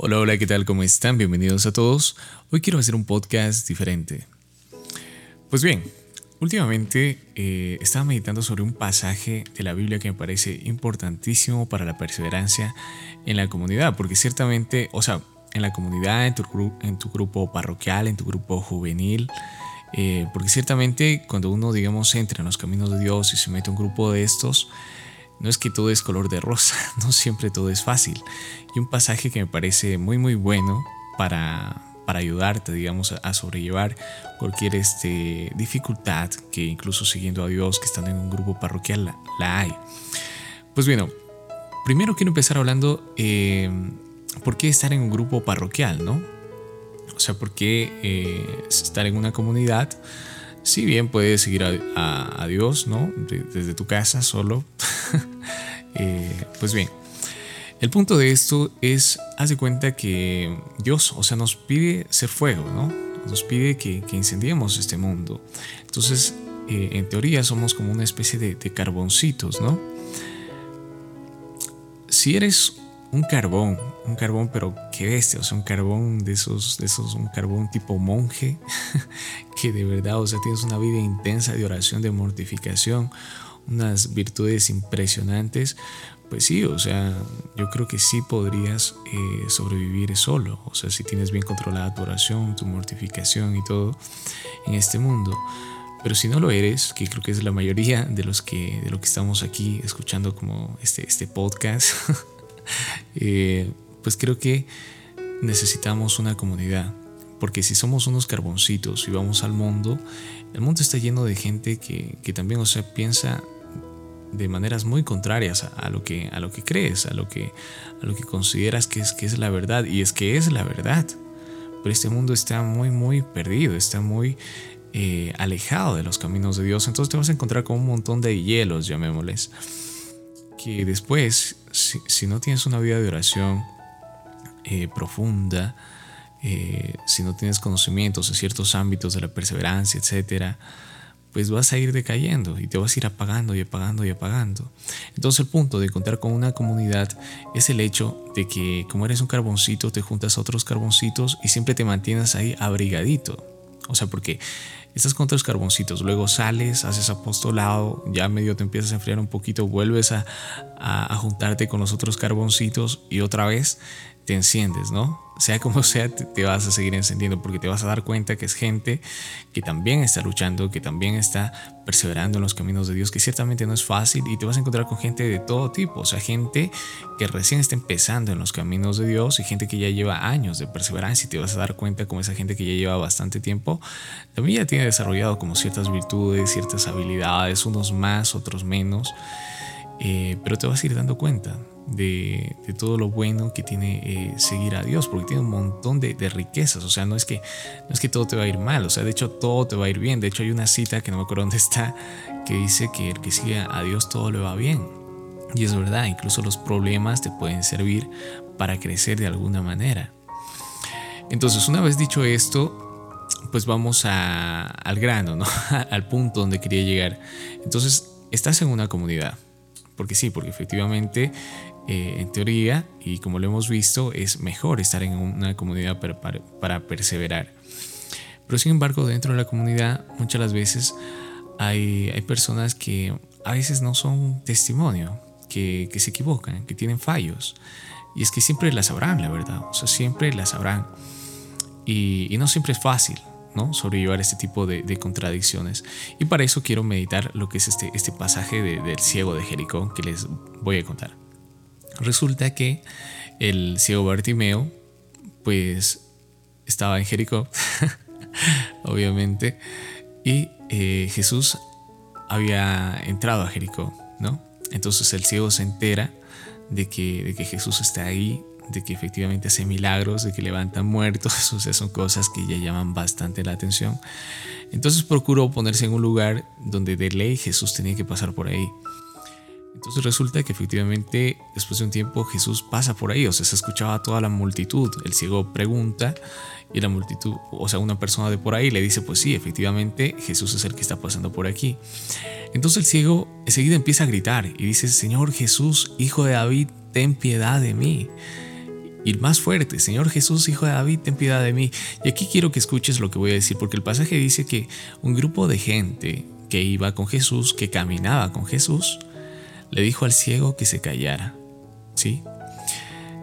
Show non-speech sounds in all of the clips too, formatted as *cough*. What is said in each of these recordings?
Hola, hola, ¿qué tal? ¿Cómo están? Bienvenidos a todos. Hoy quiero hacer un podcast diferente. Pues bien, últimamente eh, estaba meditando sobre un pasaje de la Biblia que me parece importantísimo para la perseverancia en la comunidad, porque ciertamente, o sea, en la comunidad, en tu, en tu grupo parroquial, en tu grupo juvenil, eh, porque ciertamente cuando uno, digamos, entra en los caminos de Dios y se mete a un grupo de estos, no es que todo es color de rosa, *laughs* no siempre todo es fácil. Y un pasaje que me parece muy muy bueno para, para ayudarte, digamos, a sobrellevar cualquier este, dificultad que incluso siguiendo a Dios, que estando en un grupo parroquial, la, hay. Pues bueno, primero quiero empezar hablando eh, por qué estar en un grupo parroquial, ¿no? O sea, por qué eh, estar en una comunidad si bien puedes seguir a, Dios, ¿no? desde tu casa solo. *laughs* Eh, pues bien, el punto de esto es, haz de cuenta que Dios, o sea, nos pide ser fuego, ¿no? Nos pide que, incendiemos este mundo. Entonces, eh, en teoría somos como una especie de, carboncitos, ¿no? Si eres un carbón, un carbón, pero qué bestia, o sea, un carbón de esos, de esos, un carbón tipo monje, *laughs* que de verdad, o sea, tienes una vida intensa de oración, de mortificación, unas virtudes impresionantes, pues sí, o sea, yo creo que sí podrías eh, sobrevivir solo, o sea, si tienes bien controlada tu oración, tu mortificación y todo en este mundo. Pero si no lo eres, que creo que es la mayoría de los que, de lo que estamos aquí escuchando como este, este podcast, *laughs* Eh, pues creo que necesitamos una comunidad. Porque si somos unos carboncitos y vamos al mundo, el mundo está lleno de gente que, también, o sea, piensa de maneras muy contrarias a, lo que, a lo que crees, a lo que, a lo que consideras que es, que es la verdad. Y es que es la verdad. Pero este mundo está muy, muy perdido, está muy eh, alejado de los caminos de Dios. Entonces te vas a encontrar con un montón de hielos, llamémosles que después, si, no tienes una vida de oración eh, profunda, eh, si no tienes conocimientos en ciertos ámbitos de la perseverancia, etcétera, pues vas a ir decayendo y te vas a ir apagando y apagando y apagando. Entonces el punto de contar con una comunidad es el hecho de que como eres un carboncito te juntas a otros carboncitos y siempre te mantienes ahí abrigadito. O sea, porque estás con otros carboncitos, luego sales, haces apostolado, ya medio te empiezas a enfriar un poquito, vuelves a, a, juntarte con los otros carboncitos y otra vez te enciendes, ¿no? Sea como sea, te, vas a seguir encendiendo porque te vas a dar cuenta que es gente que también está luchando, que también está perseverando en los caminos de Dios, que ciertamente no es fácil y te vas a encontrar con gente de todo tipo, o sea, gente que recién está empezando en los caminos de Dios y gente que ya lleva años de perseverancia y te vas a dar cuenta como esa gente que ya lleva bastante tiempo, también ya tiene desarrollado como ciertas virtudes, ciertas habilidades, unos más, otros menos. Eh, pero te vas a ir dando cuenta de, todo lo bueno que tiene eh, seguir a Dios, porque tiene un montón de, riquezas, o sea, no es, que, no es que todo te va a ir mal, o sea, de hecho todo te va a ir bien, de hecho hay una cita que no me acuerdo *laughs* dónde está, que dice que el que sigue a Dios todo le va bien, y es verdad, incluso los problemas te pueden servir para crecer de alguna manera. Entonces, una vez dicho esto, pues vamos al grano, ¿no? *laughs* al punto donde quería llegar. Entonces, estás en una comunidad porque sí, porque efectivamente, eh, en teoría, y como lo hemos visto, es mejor estar en una comunidad para, perseverar. Pero sin embargo, dentro de la comunidad, muchas las veces hay, hay personas que a veces no son testimonio, que, se equivocan, que tienen fallos. Y es que siempre las sabrán, la verdad. O sea, siempre las sabrán. y no siempre es fácil. ¿no? sobrellevar este tipo de, contradicciones. Y para eso quiero meditar lo que es este, este pasaje del ciego de Jericó que les voy a contar. Resulta que el ciego Bartimeo, pues estaba en Jericó, *laughs* obviamente, y eh, Jesús había entrado a Jericó, ¿no? Entonces el ciego se entera de que, de que Jesús está ahí de que efectivamente hace milagros, de que levanta muertos, *laughs* o sea, son cosas que ya llaman bastante la atención. Entonces procuró ponerse en un lugar donde de ley Jesús tenía que pasar por ahí. Entonces resulta que efectivamente después de un tiempo Jesús pasa por ahí, o sea, se escuchaba toda la multitud. El ciego pregunta y la multitud, o sea, una persona de por ahí le dice, pues sí, efectivamente Jesús es el que está pasando por aquí. Entonces el ciego enseguida empieza a gritar y dice, Señor Jesús, Hijo de David, ten piedad de mí. Y más fuerte, Señor Jesús, Hijo de David, ten piedad de mí. Y aquí quiero que escuches lo que voy a decir, porque el pasaje dice que un grupo de gente que iba con Jesús, que caminaba con Jesús, le dijo al ciego que se callara. ¿Sí?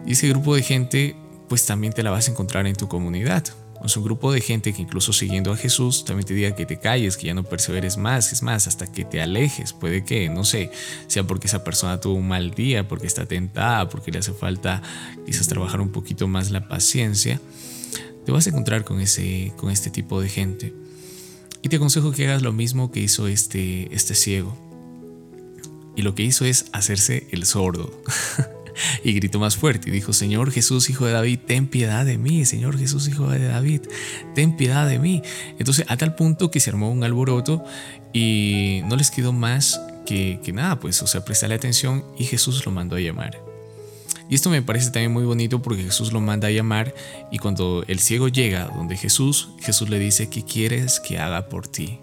Y ese grupo de gente, pues también te la vas a encontrar en tu comunidad. Es un grupo de gente que incluso siguiendo a Jesús también te diga que te calles, que ya no perseveres más, es más, hasta que te alejes. Puede que, no sé, sea porque esa persona tuvo un mal día, porque está tentada, porque le hace falta quizás trabajar un poquito más la paciencia. Te vas a encontrar con, ese, con este tipo de gente. Y te aconsejo que hagas lo mismo que hizo este, este ciego. Y lo que hizo es hacerse el sordo. *laughs* y gritó más fuerte y dijo, Señor Jesús, hijo de David, ten piedad de mí, Señor Jesús, hijo de David, ten piedad de mí. Entonces, a tal punto que se armó un alboroto y no les quedó más que, que nada, pues, o sea, prestarle atención y Jesús lo mandó a llamar. Y esto me parece también muy bonito porque Jesús lo manda a llamar y cuando el ciego llega donde Jesús, Jesús le dice, ¿qué quieres que haga por ti?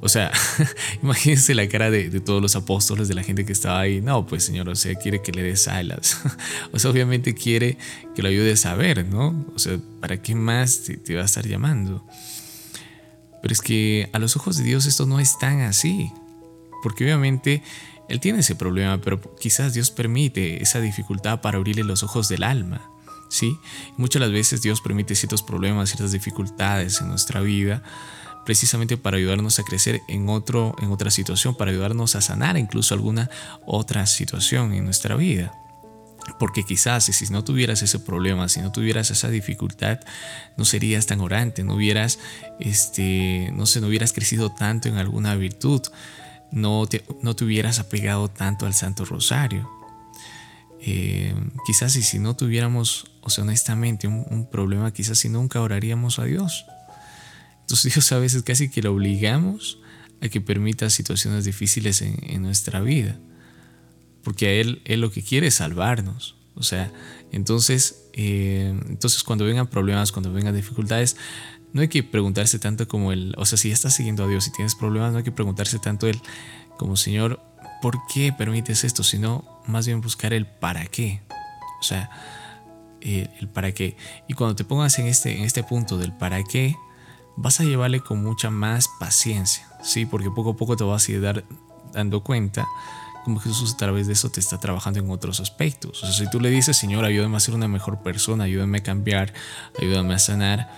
O sea, *laughs* imagínense la cara de, todos los apóstoles, de la gente que estaba ahí. No, pues Señor, o sea, quiere que le des alas. *laughs* o sea, obviamente quiere que lo ayude a saber, ¿no? O sea, ¿para qué más te, va a estar llamando? Pero es que a los ojos de Dios esto no es tan así. Porque obviamente Él tiene ese problema, pero quizás Dios permite esa dificultad para abrirle los ojos del alma. ¿Sí? Muchas las veces Dios permite ciertos problemas, ciertas dificultades en nuestra vida precisamente para ayudarnos a crecer en, otro, en otra situación, para ayudarnos a sanar incluso alguna otra situación en nuestra vida. Porque quizás si no tuvieras ese problema, si no tuvieras esa dificultad, no serías tan orante, no hubieras, este, no sé, no hubieras crecido tanto en alguna virtud, no te, no hubieras apegado tanto al Santo Rosario. Eh, quizás si no tuviéramos, o sea, honestamente, un, un problema, quizás si nunca oraríamos a Dios. Entonces Dios a veces casi que lo obligamos a que permita situaciones difíciles en, nuestra vida. Porque a Él, Él lo que quiere es salvarnos. O sea, entonces, eh, entonces cuando vengan problemas, cuando vengan dificultades, no hay que preguntarse tanto como el, o sea, si estás siguiendo a Dios y tienes problemas, no hay que preguntarse tanto el, como Señor, ¿por qué permites esto? Sino más bien buscar el para qué. O sea, el, el para qué. Y cuando te pongas en este, en este punto del para qué, vas a llevarle con mucha más paciencia, ¿sí? Porque poco a poco te vas a ir dando cuenta como Jesús a través de eso te está trabajando en otros aspectos. O sea, si tú le dices, Señor, ayúdame a ser una mejor persona, ayúdame a cambiar, ayúdame a sanar,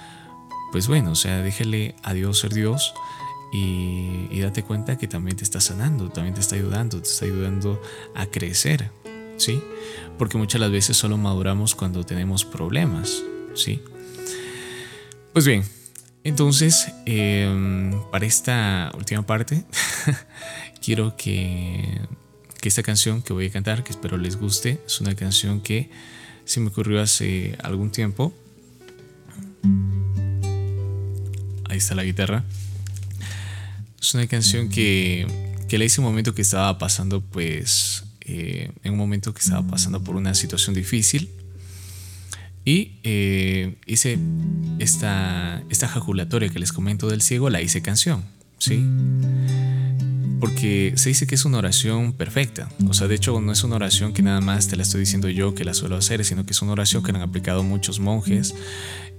pues bueno, o sea, déjale a Dios ser Dios y, y date cuenta que también te está sanando, también te está ayudando, te está ayudando a crecer, ¿sí? Porque muchas las veces solo maduramos cuando tenemos problemas, ¿sí? Pues bien, entonces, em, para esta última parte, *laughs* quiero que, esta canción que voy a cantar, que espero les guste, es una canción que se me ocurrió hace algún tiempo. Ahí está la guitarra. Es una canción que, que la hice un momento que estaba pasando, pues, eh, en un momento que estaba pasando por una situación difícil y eh, hice esta, esta jaculatoria que les comento del ciego, la hice canción, ¿sí? Porque se dice que es una oración perfecta. O sea, de hecho no es una oración que nada más te la estoy diciendo yo que la suelo hacer, sino que es una oración que han aplicado muchos monjes.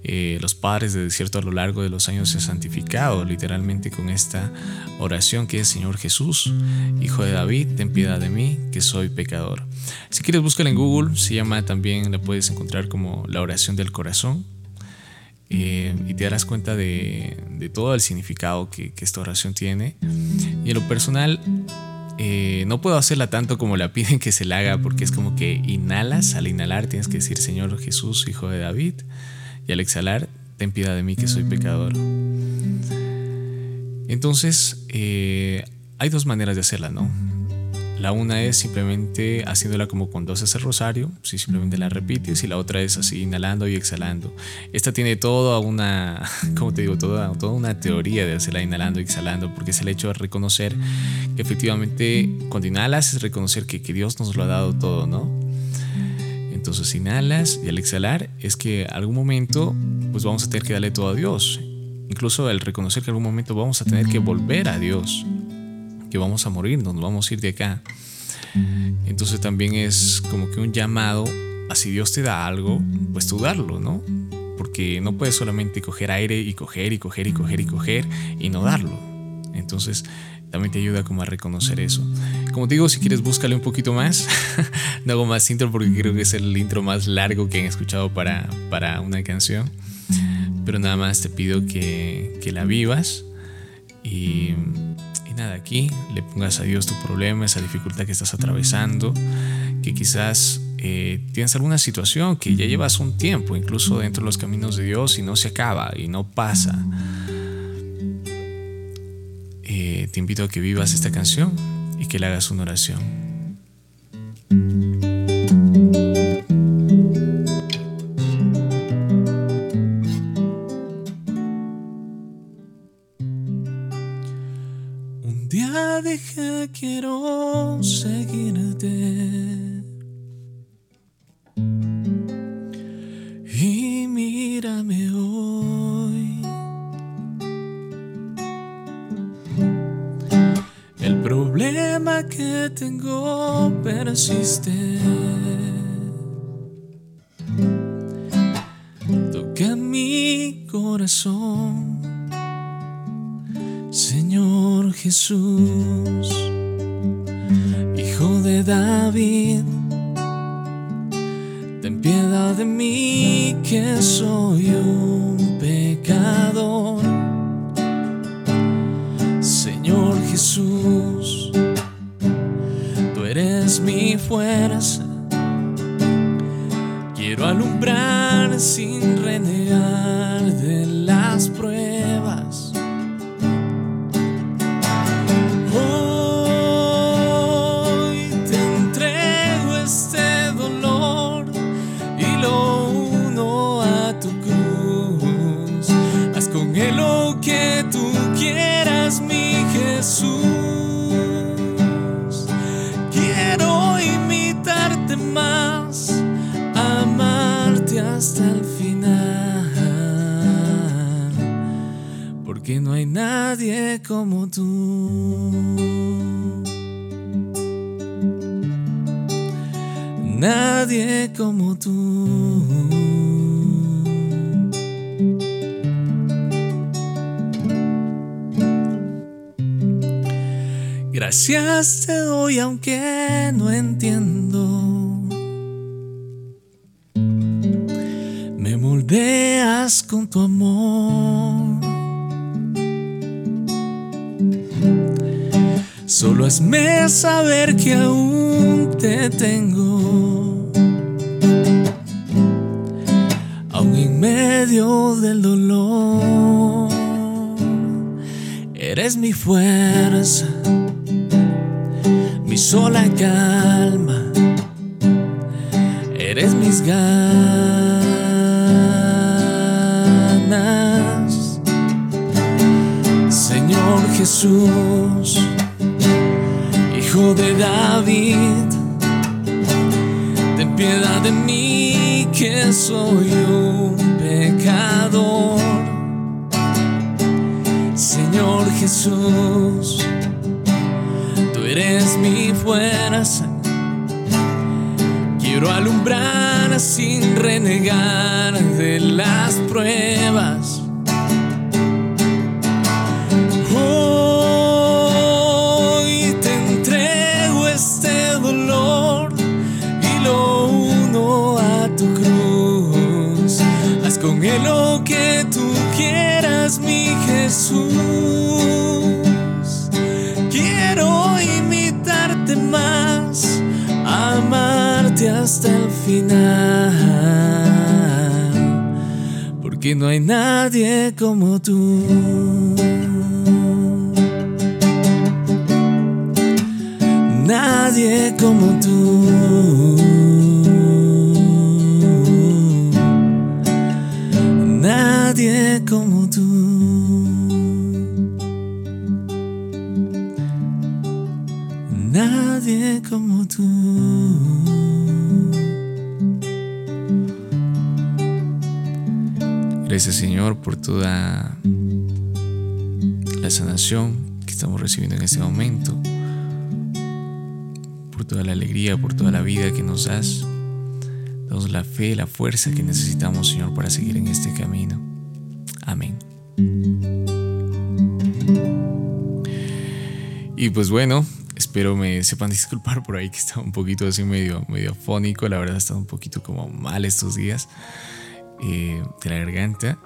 Eh, los padres de desierto a lo largo de los años se han santificado literalmente con esta oración que es Señor Jesús, Hijo de David, ten piedad de mí, que soy pecador. Si quieres búscala en Google, se llama también, la puedes encontrar como la oración del corazón. Eh, y te darás cuenta de, todo el significado que, esta oración tiene. Y en lo personal, eh, no puedo hacerla tanto como la piden que se la haga, porque es como que inhalas, al inhalar tienes que decir Señor Jesús, Hijo de David, y al exhalar, ten piedad de mí que soy pecador. Entonces, eh, hay dos maneras de hacerla, ¿no? La una es simplemente haciéndola como cuando haces el rosario, si simplemente la repites, y la otra es así, inhalando y exhalando. Esta tiene toda una, *laughs* como te digo, toda, toda una teoría de hacerla inhalando y exhalando, porque es el hecho de reconocer que efectivamente cuando inhalas es reconocer que, que Dios nos lo ha dado todo, ¿no? Entonces inhalas y al exhalar es que algún momento pues vamos a tener que darle todo a Dios. Incluso el reconocer que algún momento vamos a tener que volver a Dios que vamos a morir, nos vamos a ir de acá. Entonces también es como que un llamado así Dios te da algo, pues tú darlo, ¿no? Porque no puedes solamente coger aire y coger y coger y coger y coger y no darlo. Entonces, también te ayuda como a reconocer eso. Como te digo, si quieres búscale un poquito más. *laughs* no hago más intro porque creo que es el intro más largo que he escuchado para, para una canción. Pero nada más te pido que, que la vivas y, nada, aquí le pongas a Dios tu problema, esa dificultad que estás atravesando, que quizás eh, tienes alguna situación que ya llevas un tiempo, incluso dentro de los caminos de Dios, y no se acaba y no pasa. Eh, te invito a que vivas esta canción y que le hagas una oración. Quiero seguirte. Que tengo persiste. Toca mi corazón, Señor Jesús, Hijo de David. Ten piedad de mí que soy un pecador. Señor Jesús, eres mi fuerza. Quiero alumbrar sin renegar como tú. Nadie como tú. Gracias te doy aunque no entiendo Veas con tu amor. Solo hazme saber que aún te tengo, aún en medio del dolor. Eres mi fuerza, mi sola calma, eres mis ganas Jesús, Hijo de David, ten piedad de mí que soy un pecador. Señor Jesús, tú eres mi fuerza. Quiero alumbrar sin renegar de las pruebas Quiero imitarte más, amarte hasta el final. Porque no hay nadie como tú. Nadie como tú. nadie como tú. Nadie como tú. Gracias Señor por toda la sanación que estamos recibiendo en este momento, por toda la alegría, por toda la vida que nos das. Danos la fe, la fuerza que necesitamos, Señor, para seguir en este camino. Amén. Y pues bueno, espero me sepan *laughs* disculpar por ahí que estaba un poquito así medio, medio fónico. La verdad, ha estado un poquito como mal estos días eh, de la garganta.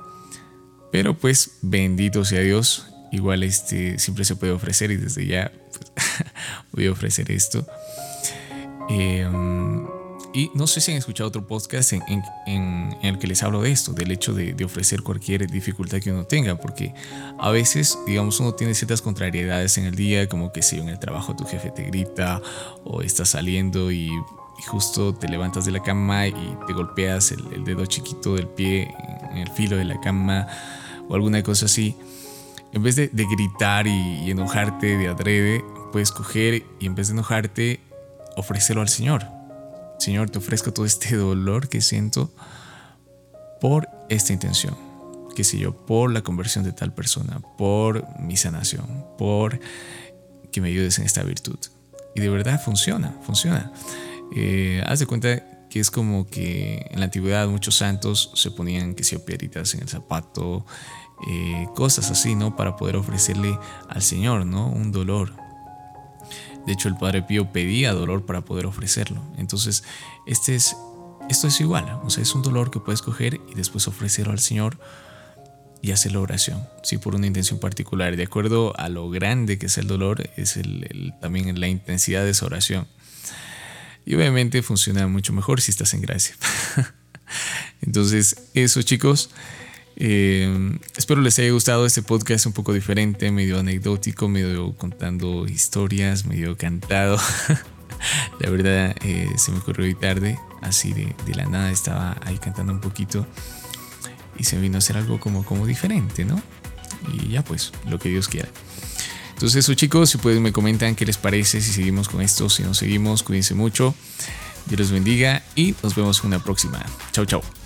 Pero pues bendito sea Dios. Igual este siempre se puede ofrecer y desde ya pues, *laughs* voy a ofrecer esto. Eh, y no sé si han escuchado otro podcast en, el que les hablo de esto, del hecho de, ofrecer cualquier dificultad que uno tenga, porque a veces, digamos, uno tiene ciertas contrariedades en el día, como que si en el trabajo tu jefe te grita o estás saliendo y, justo te levantas de la cama y te golpeas el, dedo chiquito del pie en el filo de la cama o alguna cosa así. En vez de, gritar y, y enojarte de adrede, puedes coger y en vez de enojarte, ofrecerlo al Señor Señor, te ofrezco todo este dolor que siento por esta intención, qué sé yo, por la conversión de tal persona, por mi sanación, por que me ayudes en esta virtud. Y de verdad funciona, funciona. Eh, haz de cuenta que es como que en la antigüedad muchos santos se ponían, que sé piedritas en el zapato, eh, cosas así, ¿no? Para poder ofrecerle al Señor, ¿no? Un dolor, de hecho, el Padre Pío pedía dolor para poder ofrecerlo. Entonces, este es, esto es igual. O sea, es un dolor que puedes coger y después ofrecerlo al Señor y hacer la oración, sí, por una intención particular. De acuerdo a lo grande que es el dolor, es el, también la intensidad de esa oración. Y obviamente funciona mucho mejor si estás en gracia. *laughs* Entonces, eso chicos. Eh, espero les haya gustado este podcast un poco diferente, medio anecdótico, medio contando historias, medio cantado. *laughs* la verdad eh, se me ocurrió hoy tarde, así de, la nada estaba ahí cantando un poquito y se vino a hacer algo como, como diferente, ¿no? Y ya pues, lo que Dios quiera. Entonces eso chicos, si pueden me comentan qué les parece, si seguimos con esto, si no seguimos, cuídense mucho. Dios los bendiga y nos vemos en una próxima. Chao, chao.